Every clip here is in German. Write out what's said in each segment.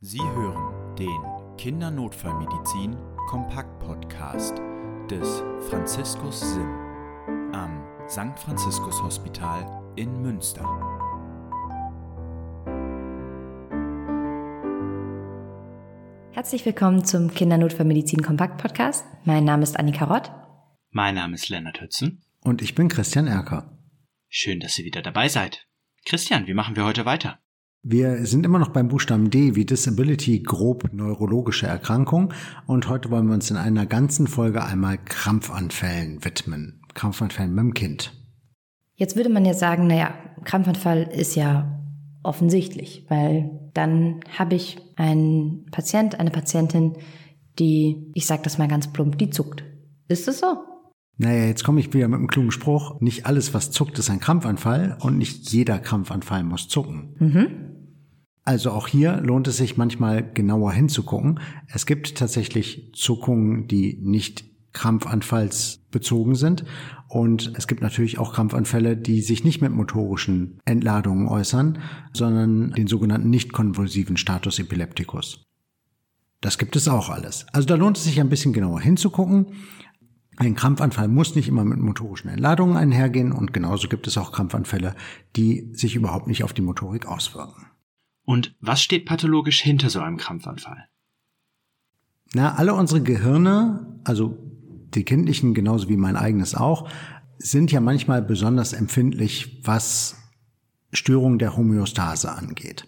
Sie hören den Kindernotfallmedizin Kompakt Podcast des Franziskus Sim am St. Franziskus Hospital in Münster. Herzlich willkommen zum Kindernotfallmedizin Kompakt Podcast. Mein Name ist Annika Rott. Mein Name ist Lennart Hützen. Und ich bin Christian Erker. Schön, dass ihr wieder dabei seid. Christian, wie machen wir heute weiter? Wir sind immer noch beim Buchstaben D wie Disability, grob neurologische Erkrankung. Und heute wollen wir uns in einer ganzen Folge einmal Krampfanfällen widmen. Krampfanfällen mit dem Kind. Jetzt würde man ja sagen, naja, Krampfanfall ist ja offensichtlich, weil dann habe ich einen Patient, eine Patientin, die, ich sage das mal ganz plump, die zuckt. Ist es so? Naja, jetzt komme ich wieder mit einem klugen Spruch. Nicht alles, was zuckt, ist ein Krampfanfall und nicht jeder Krampfanfall muss zucken. Mhm. Also auch hier lohnt es sich manchmal genauer hinzugucken. Es gibt tatsächlich Zuckungen, die nicht krampfanfallsbezogen sind. Und es gibt natürlich auch Krampfanfälle, die sich nicht mit motorischen Entladungen äußern, sondern den sogenannten nicht konvulsiven Status epilepticus. Das gibt es auch alles. Also da lohnt es sich ein bisschen genauer hinzugucken. Ein Krampfanfall muss nicht immer mit motorischen Entladungen einhergehen und genauso gibt es auch Krampfanfälle, die sich überhaupt nicht auf die Motorik auswirken. Und was steht pathologisch hinter so einem Krampfanfall? Na, alle unsere Gehirne, also die kindlichen genauso wie mein eigenes auch, sind ja manchmal besonders empfindlich, was Störungen der Homöostase angeht.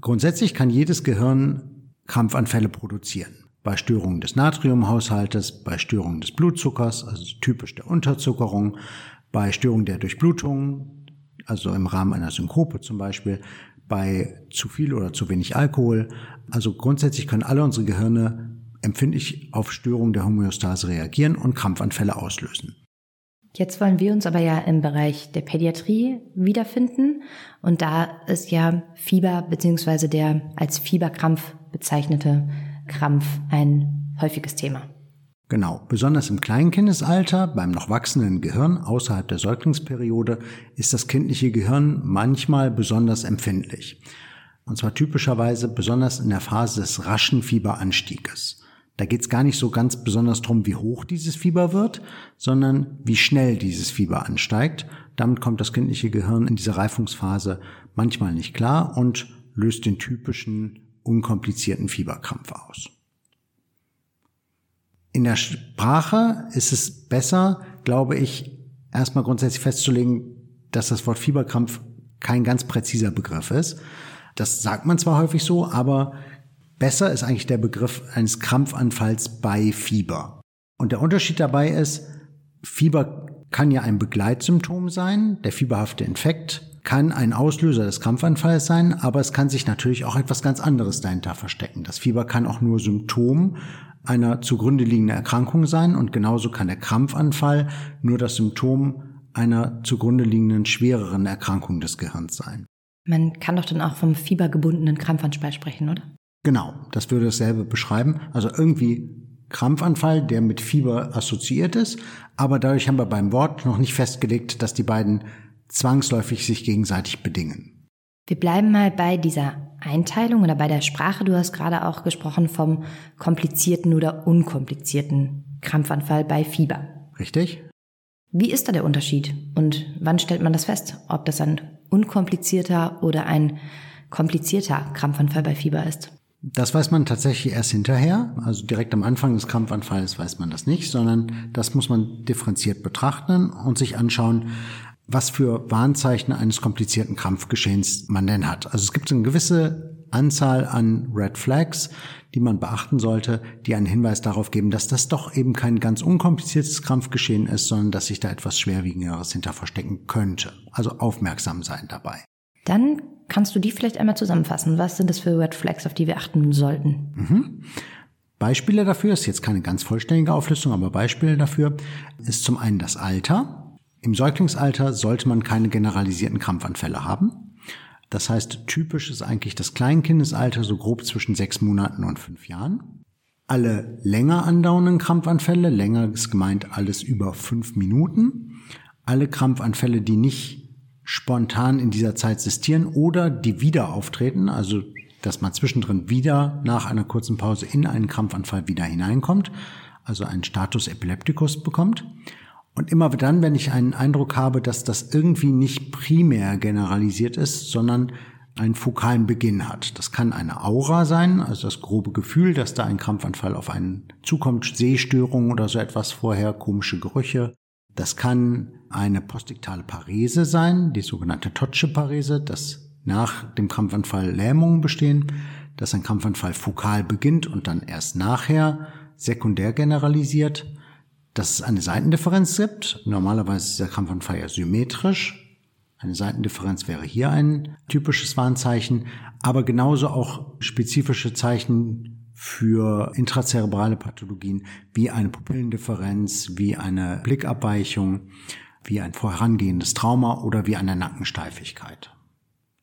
Grundsätzlich kann jedes Gehirn Krampfanfälle produzieren bei Störungen des Natriumhaushaltes, bei Störungen des Blutzuckers, also typisch der Unterzuckerung, bei Störungen der Durchblutung, also im Rahmen einer Synkope zum Beispiel, bei zu viel oder zu wenig Alkohol. Also grundsätzlich können alle unsere Gehirne empfindlich auf Störungen der Homöostase reagieren und Krampfanfälle auslösen. Jetzt wollen wir uns aber ja im Bereich der Pädiatrie wiederfinden. Und da ist ja Fieber beziehungsweise der als Fieberkrampf bezeichnete Krampf ein häufiges Thema. Genau, besonders im Kleinkindesalter, beim noch wachsenden Gehirn außerhalb der Säuglingsperiode, ist das kindliche Gehirn manchmal besonders empfindlich. Und zwar typischerweise besonders in der Phase des raschen Fieberanstieges. Da geht es gar nicht so ganz besonders drum, wie hoch dieses Fieber wird, sondern wie schnell dieses Fieber ansteigt. Damit kommt das kindliche Gehirn in dieser Reifungsphase manchmal nicht klar und löst den typischen unkomplizierten Fieberkrampf aus. In der Sprache ist es besser, glaube ich, erstmal grundsätzlich festzulegen, dass das Wort Fieberkrampf kein ganz präziser Begriff ist. Das sagt man zwar häufig so, aber besser ist eigentlich der Begriff eines Krampfanfalls bei Fieber. Und der Unterschied dabei ist, Fieber kann ja ein Begleitsymptom sein, der fieberhafte Infekt kann ein Auslöser des Krampfanfalls sein, aber es kann sich natürlich auch etwas ganz anderes dahinter verstecken. Das Fieber kann auch nur Symptom einer zugrunde liegenden Erkrankung sein und genauso kann der Krampfanfall nur das Symptom einer zugrunde liegenden schwereren Erkrankung des Gehirns sein. Man kann doch dann auch vom fiebergebundenen Krampfanfall sprechen, oder? Genau, das würde dasselbe beschreiben. Also irgendwie Krampfanfall, der mit Fieber assoziiert ist, aber dadurch haben wir beim Wort noch nicht festgelegt, dass die beiden zwangsläufig sich gegenseitig bedingen. Wir bleiben mal bei dieser Einteilung oder bei der Sprache. Du hast gerade auch gesprochen vom komplizierten oder unkomplizierten Krampfanfall bei Fieber. Richtig? Wie ist da der Unterschied und wann stellt man das fest, ob das ein unkomplizierter oder ein komplizierter Krampfanfall bei Fieber ist? Das weiß man tatsächlich erst hinterher. Also direkt am Anfang des Krampfanfalls weiß man das nicht, sondern das muss man differenziert betrachten und sich anschauen, was für Warnzeichen eines komplizierten Krampfgeschehens man denn hat. Also es gibt eine gewisse Anzahl an Red Flags, die man beachten sollte, die einen Hinweis darauf geben, dass das doch eben kein ganz unkompliziertes Krampfgeschehen ist, sondern dass sich da etwas Schwerwiegenderes hinter verstecken könnte. Also aufmerksam sein dabei. Dann kannst du die vielleicht einmal zusammenfassen. Was sind das für Red Flags, auf die wir achten sollten? Mhm. Beispiele dafür ist jetzt keine ganz vollständige Auflistung, aber Beispiele dafür ist zum einen das Alter. Im Säuglingsalter sollte man keine generalisierten Krampfanfälle haben. Das heißt, typisch ist eigentlich das Kleinkindesalter so grob zwischen sechs Monaten und fünf Jahren. Alle länger andauernden Krampfanfälle, länger ist gemeint alles über fünf Minuten. Alle Krampfanfälle, die nicht spontan in dieser Zeit sistieren oder die wieder auftreten, also dass man zwischendrin wieder nach einer kurzen Pause in einen Krampfanfall wieder hineinkommt, also einen Status Epilepticus bekommt. Und immer dann, wenn ich einen Eindruck habe, dass das irgendwie nicht primär generalisiert ist, sondern einen fokalen Beginn hat. Das kann eine Aura sein, also das grobe Gefühl, dass da ein Krampfanfall auf einen zukommt, Sehstörungen oder so etwas vorher, komische Gerüche. Das kann eine postiktale Parese sein, die sogenannte Totsche Parese, dass nach dem Krampfanfall Lähmungen bestehen, dass ein Krampfanfall fokal beginnt und dann erst nachher sekundär generalisiert dass es eine Seitendifferenz gibt. Normalerweise ist der Krampfanfall ja symmetrisch. Eine Seitendifferenz wäre hier ein typisches Warnzeichen, aber genauso auch spezifische Zeichen für intrazerebrale Pathologien wie eine Pupillendifferenz, wie eine Blickabweichung, wie ein vorangehendes Trauma oder wie eine Nackensteifigkeit.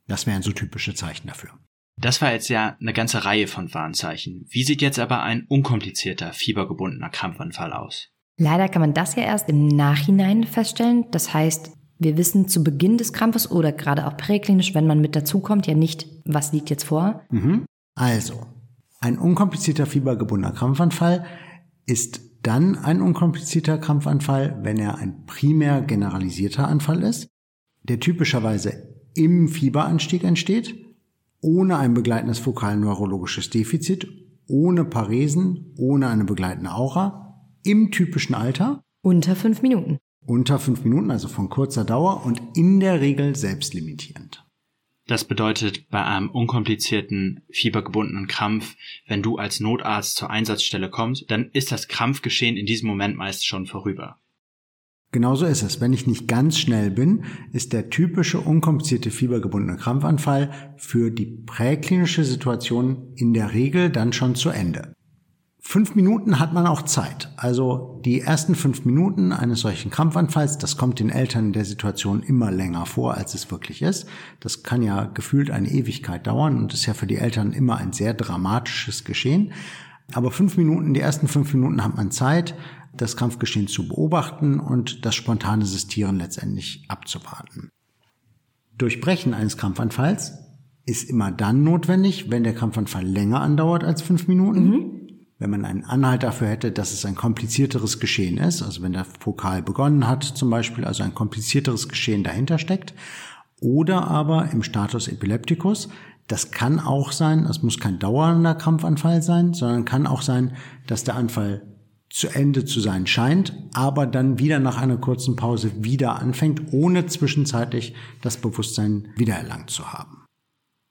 Das wären so typische Zeichen dafür. Das war jetzt ja eine ganze Reihe von Warnzeichen. Wie sieht jetzt aber ein unkomplizierter, fiebergebundener Krampfanfall aus? Leider kann man das ja erst im Nachhinein feststellen. Das heißt, wir wissen zu Beginn des Krampfes oder gerade auch präklinisch, wenn man mit dazukommt, ja nicht, was liegt jetzt vor. Mhm. Also, ein unkomplizierter fiebergebundener Krampfanfall ist dann ein unkomplizierter Krampfanfall, wenn er ein primär generalisierter Anfall ist, der typischerweise im Fieberanstieg entsteht, ohne ein begleitendes fokal-neurologisches Defizit, ohne Paresen, ohne eine begleitende Aura im typischen Alter. Unter fünf Minuten. Unter fünf Minuten, also von kurzer Dauer und in der Regel selbstlimitierend. Das bedeutet, bei einem unkomplizierten, fiebergebundenen Krampf, wenn du als Notarzt zur Einsatzstelle kommst, dann ist das Krampfgeschehen in diesem Moment meist schon vorüber. Genauso ist es. Wenn ich nicht ganz schnell bin, ist der typische unkomplizierte fiebergebundene Krampfanfall für die präklinische Situation in der Regel dann schon zu Ende. Fünf Minuten hat man auch Zeit. Also die ersten fünf Minuten eines solchen Krampfanfalls, das kommt den Eltern in der Situation immer länger vor, als es wirklich ist. Das kann ja gefühlt eine Ewigkeit dauern und ist ja für die Eltern immer ein sehr dramatisches Geschehen. Aber fünf Minuten, die ersten fünf Minuten hat man Zeit, das Kampfgeschehen zu beobachten und das spontane Sistieren letztendlich abzuwarten. Durchbrechen eines Krampfanfalls ist immer dann notwendig, wenn der Krampfanfall länger andauert als fünf Minuten. Mhm wenn man einen Anhalt dafür hätte, dass es ein komplizierteres Geschehen ist, also wenn der Fokal begonnen hat zum Beispiel, also ein komplizierteres Geschehen dahinter steckt, oder aber im Status Epilepticus, das kann auch sein, das muss kein dauernder Krampfanfall sein, sondern kann auch sein, dass der Anfall zu Ende zu sein scheint, aber dann wieder nach einer kurzen Pause wieder anfängt, ohne zwischenzeitlich das Bewusstsein wiedererlangt zu haben.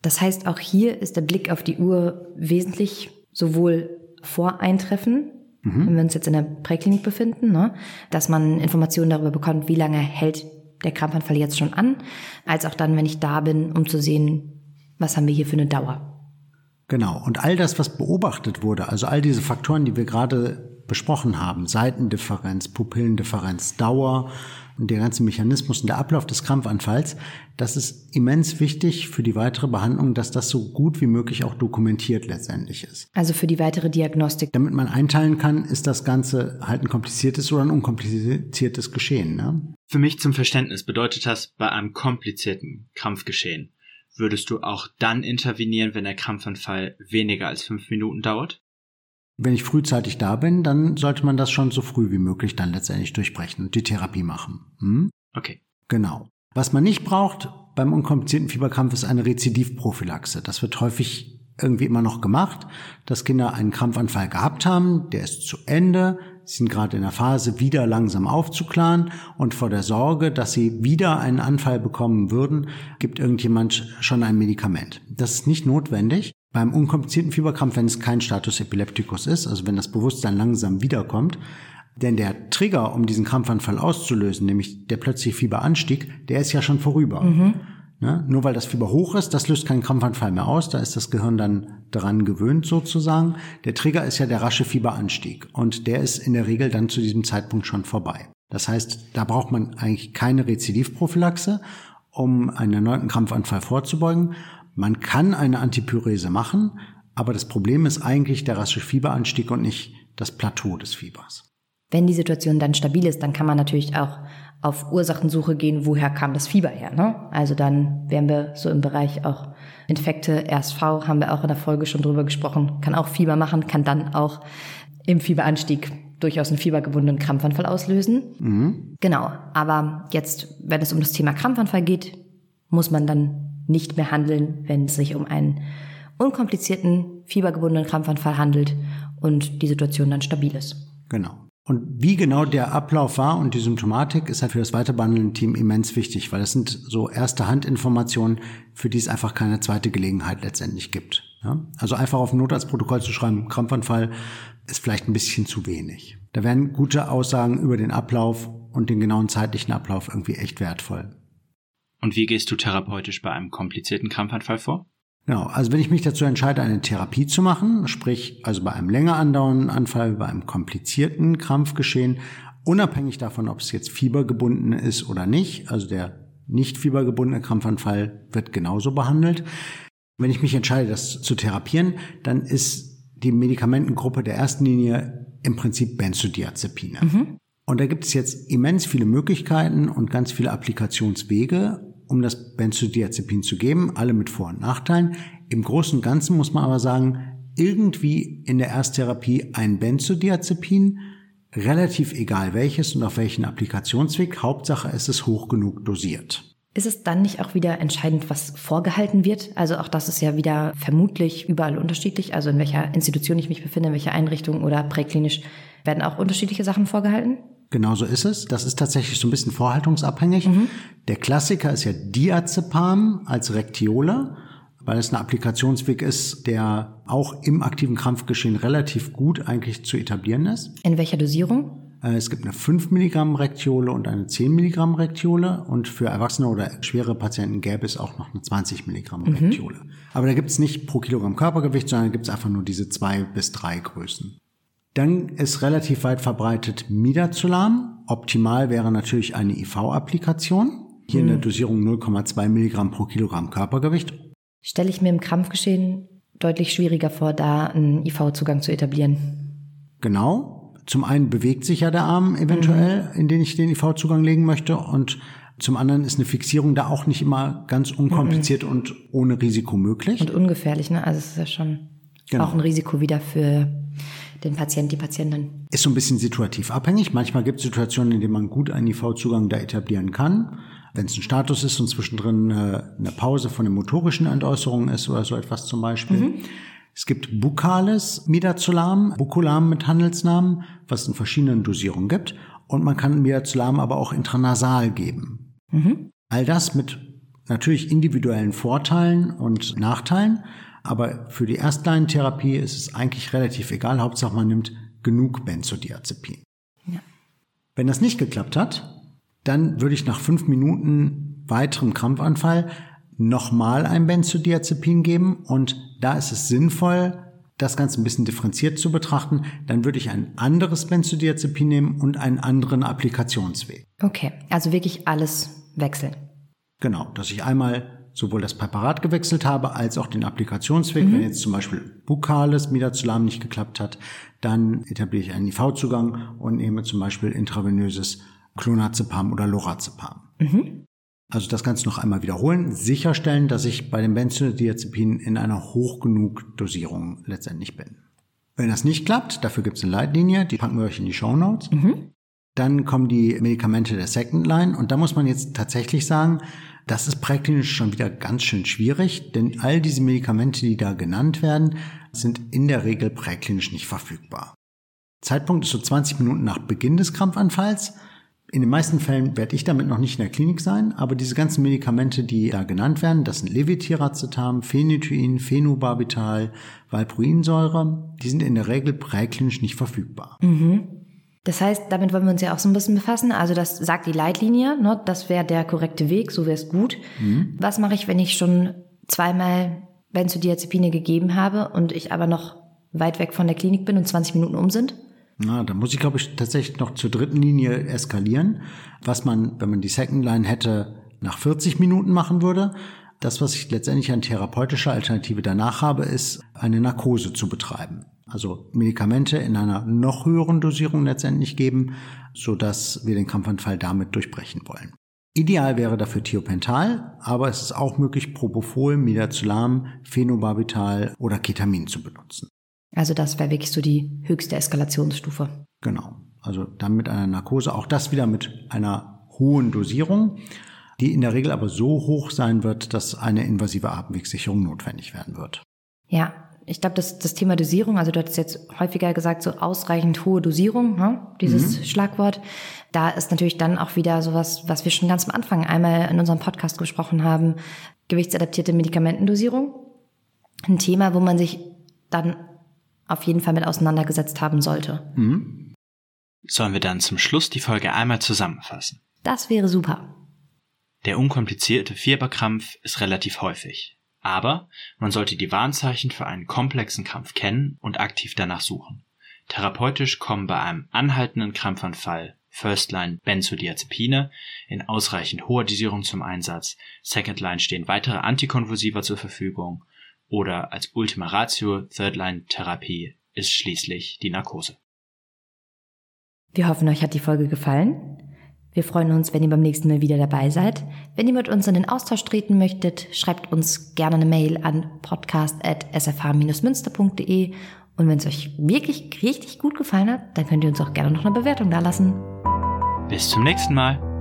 Das heißt, auch hier ist der Blick auf die Uhr wesentlich sowohl vor Eintreffen, mhm. wenn wir uns jetzt in der Präklinik befinden, ne, dass man Informationen darüber bekommt, wie lange hält der Krampfanfall jetzt schon an, als auch dann, wenn ich da bin, um zu sehen, was haben wir hier für eine Dauer. Genau. Und all das, was beobachtet wurde, also all diese Faktoren, die wir gerade besprochen haben, Seitendifferenz, Pupillendifferenz, Dauer, und der ganze Mechanismus und der Ablauf des Krampfanfalls, das ist immens wichtig für die weitere Behandlung, dass das so gut wie möglich auch dokumentiert letztendlich ist. Also für die weitere Diagnostik. Damit man einteilen kann, ist das Ganze halt ein kompliziertes oder ein unkompliziertes Geschehen. Ne? Für mich zum Verständnis bedeutet das bei einem komplizierten Krampfgeschehen. Würdest du auch dann intervenieren, wenn der Krampfanfall weniger als fünf Minuten dauert? Wenn ich frühzeitig da bin, dann sollte man das schon so früh wie möglich dann letztendlich durchbrechen und die Therapie machen. Hm? Okay. Genau. Was man nicht braucht beim unkomplizierten Fieberkrampf ist eine Rezidivprophylaxe. Das wird häufig irgendwie immer noch gemacht, dass Kinder einen Krampfanfall gehabt haben, der ist zu Ende, sie sind gerade in der Phase, wieder langsam aufzuklaren und vor der Sorge, dass sie wieder einen Anfall bekommen würden, gibt irgendjemand schon ein Medikament. Das ist nicht notwendig. Beim unkomplizierten Fieberkrampf, wenn es kein Status Epilepticus ist, also wenn das Bewusstsein langsam wiederkommt, denn der Trigger, um diesen Krampfanfall auszulösen, nämlich der plötzliche Fieberanstieg, der ist ja schon vorüber. Mhm. Ne? Nur weil das Fieber hoch ist, das löst keinen Krampfanfall mehr aus, da ist das Gehirn dann daran gewöhnt sozusagen. Der Trigger ist ja der rasche Fieberanstieg und der ist in der Regel dann zu diesem Zeitpunkt schon vorbei. Das heißt, da braucht man eigentlich keine Rezidivprophylaxe, um einen erneuten Krampfanfall vorzubeugen. Man kann eine Antipyrese machen, aber das Problem ist eigentlich der rasche Fieberanstieg und nicht das Plateau des Fiebers. Wenn die Situation dann stabil ist, dann kann man natürlich auch auf Ursachensuche gehen, woher kam das Fieber her. Ne? Also dann wären wir so im Bereich auch Infekte, RSV, haben wir auch in der Folge schon drüber gesprochen, kann auch Fieber machen, kann dann auch im Fieberanstieg durchaus einen fiebergebundenen Krampfanfall auslösen. Mhm. Genau, aber jetzt, wenn es um das Thema Krampfanfall geht, muss man dann nicht mehr handeln, wenn es sich um einen unkomplizierten, fiebergebundenen Krampfanfall handelt und die Situation dann stabil ist. Genau. Und wie genau der Ablauf war und die Symptomatik ist halt für das weiterbehandelnde Team immens wichtig, weil das sind so erste Handinformationen, für die es einfach keine zweite Gelegenheit letztendlich gibt. Ja? Also einfach auf ein Notarztprotokoll zu schreiben, Krampfanfall, ist vielleicht ein bisschen zu wenig. Da wären gute Aussagen über den Ablauf und den genauen zeitlichen Ablauf irgendwie echt wertvoll. Und wie gehst du therapeutisch bei einem komplizierten Krampfanfall vor? Genau, also wenn ich mich dazu entscheide, eine Therapie zu machen, sprich also bei einem länger andauernden Anfall, bei einem komplizierten Krampfgeschehen, unabhängig davon, ob es jetzt fiebergebunden ist oder nicht, also der nicht fiebergebundene Krampfanfall wird genauso behandelt. Wenn ich mich entscheide, das zu therapieren, dann ist die Medikamentengruppe der ersten Linie im Prinzip Benzodiazepine. Mhm. Und da gibt es jetzt immens viele Möglichkeiten und ganz viele Applikationswege, um das Benzodiazepin zu geben, alle mit Vor- und Nachteilen. Im Großen und Ganzen muss man aber sagen, irgendwie in der Ersttherapie ein Benzodiazepin, relativ egal welches und auf welchen Applikationsweg, Hauptsache es ist hoch genug dosiert. Ist es dann nicht auch wieder entscheidend, was vorgehalten wird? Also auch das ist ja wieder vermutlich überall unterschiedlich. Also in welcher Institution ich mich befinde, in welcher Einrichtung oder präklinisch werden auch unterschiedliche Sachen vorgehalten? Genauso ist es. Das ist tatsächlich so ein bisschen vorhaltungsabhängig. Mhm. Der Klassiker ist ja Diazepam als Rektiole, weil es ein Applikationsweg ist, der auch im aktiven Krampfgeschehen relativ gut eigentlich zu etablieren ist. In welcher Dosierung? Äh, es gibt eine 5 Milligramm Rektiole und eine 10 Milligramm Rektiole und für Erwachsene oder schwere Patienten gäbe es auch noch eine 20 Milligramm mhm. Rektiole. Aber da gibt es nicht pro Kilogramm Körpergewicht, sondern gibt es einfach nur diese zwei bis drei Größen. Dann ist relativ weit verbreitet Midazolam. Optimal wäre natürlich eine IV-Applikation. Hier mhm. in der mhm. Dosierung 0,2 Milligramm pro Kilogramm Körpergewicht. Stelle ich mir im Krampfgeschehen deutlich schwieriger vor, da einen IV-Zugang zu etablieren. Genau zum einen bewegt sich ja der Arm eventuell, mhm. in den ich den IV-Zugang legen möchte und zum anderen ist eine Fixierung da auch nicht immer ganz unkompliziert mhm. und ohne Risiko möglich. Und ungefährlich, ne? Also es ist ja schon genau. auch ein Risiko wieder für den Patient, die Patientin. Ist so ein bisschen situativ abhängig. Manchmal gibt es Situationen, in denen man gut einen IV-Zugang da etablieren kann. Wenn es ein Status ist und zwischendrin eine, eine Pause von den motorischen Entäußerungen ist oder so etwas zum Beispiel. Mhm. Es gibt bukales Midazolam, Bucolam mit Handelsnamen, was es in verschiedenen Dosierungen gibt. Und man kann Midazolam aber auch intranasal geben. Mhm. All das mit natürlich individuellen Vorteilen und Nachteilen. Aber für die Erstleinentherapie ist es eigentlich relativ egal. Hauptsache man nimmt genug Benzodiazepin. Ja. Wenn das nicht geklappt hat, dann würde ich nach fünf Minuten weiterem Krampfanfall nochmal ein Benzodiazepin geben und da ist es sinnvoll, das Ganze ein bisschen differenziert zu betrachten, dann würde ich ein anderes Benzodiazepin nehmen und einen anderen Applikationsweg. Okay, also wirklich alles wechseln. Genau, dass ich einmal sowohl das Präparat gewechselt habe, als auch den Applikationsweg. Mhm. Wenn jetzt zum Beispiel bukales Midazolam nicht geklappt hat, dann etabliere ich einen IV-Zugang und nehme zum Beispiel intravenöses Clonazepam oder Lorazepam. Mhm. Also das Ganze noch einmal wiederholen, sicherstellen, dass ich bei den Benzodiazepinen in einer hoch genug Dosierung letztendlich bin. Wenn das nicht klappt, dafür gibt es eine Leitlinie, die packen wir euch in die Show Notes. Mhm. Dann kommen die Medikamente der Second Line und da muss man jetzt tatsächlich sagen, das ist präklinisch schon wieder ganz schön schwierig, denn all diese Medikamente, die da genannt werden, sind in der Regel präklinisch nicht verfügbar. Zeitpunkt ist so 20 Minuten nach Beginn des Krampfanfalls. In den meisten Fällen werde ich damit noch nicht in der Klinik sein, aber diese ganzen Medikamente, die da genannt werden, das sind Levitiracetam, Phenytoin, Phenobarbital, Valproinsäure, die sind in der Regel präklinisch nicht verfügbar. Mhm. Das heißt, damit wollen wir uns ja auch so ein bisschen befassen. Also das sagt die Leitlinie, ne? das wäre der korrekte Weg, so wäre es gut. Mhm. Was mache ich, wenn ich schon zweimal Benzodiazepine gegeben habe und ich aber noch weit weg von der Klinik bin und 20 Minuten um sind? Na, da muss ich, glaube ich, tatsächlich noch zur dritten Linie eskalieren, was man, wenn man die Second Line hätte, nach 40 Minuten machen würde. Das, was ich letztendlich an therapeutischer Alternative danach habe, ist eine Narkose zu betreiben. Also Medikamente in einer noch höheren Dosierung letztendlich geben, so dass wir den Krampfanfall damit durchbrechen wollen. Ideal wäre dafür Thiopental, aber es ist auch möglich, Propofol, Midazolam, Phenobarbital oder Ketamin zu benutzen. Also das wäre wirklich so die höchste Eskalationsstufe. Genau. Also dann mit einer Narkose, auch das wieder mit einer hohen Dosierung, die in der Regel aber so hoch sein wird, dass eine invasive Atemwegssicherung notwendig werden wird. Ja, ich glaube, das, das Thema Dosierung, also du hattest jetzt häufiger gesagt, so ausreichend hohe Dosierung, ne? dieses mhm. Schlagwort. Da ist natürlich dann auch wieder sowas, was wir schon ganz am Anfang einmal in unserem Podcast gesprochen haben, gewichtsadaptierte Medikamentendosierung. Ein Thema, wo man sich dann auf jeden Fall mit auseinandergesetzt haben sollte. Mhm. Sollen wir dann zum Schluss die Folge einmal zusammenfassen? Das wäre super. Der unkomplizierte Fieberkrampf ist relativ häufig. Aber man sollte die Warnzeichen für einen komplexen Krampf kennen und aktiv danach suchen. Therapeutisch kommen bei einem anhaltenden Krampfanfall First-Line Benzodiazepine in ausreichend hoher Dosierung zum Einsatz, Second-Line stehen weitere Antikonvulsiva zur Verfügung oder als Ultima Ratio Third-Line-Therapie ist schließlich die Narkose. Wir hoffen, euch hat die Folge gefallen. Wir freuen uns, wenn ihr beim nächsten Mal wieder dabei seid. Wenn ihr mit uns in den Austausch treten möchtet, schreibt uns gerne eine Mail an podcast.sfh-münster.de und wenn es euch wirklich richtig gut gefallen hat, dann könnt ihr uns auch gerne noch eine Bewertung dalassen. Bis zum nächsten Mal.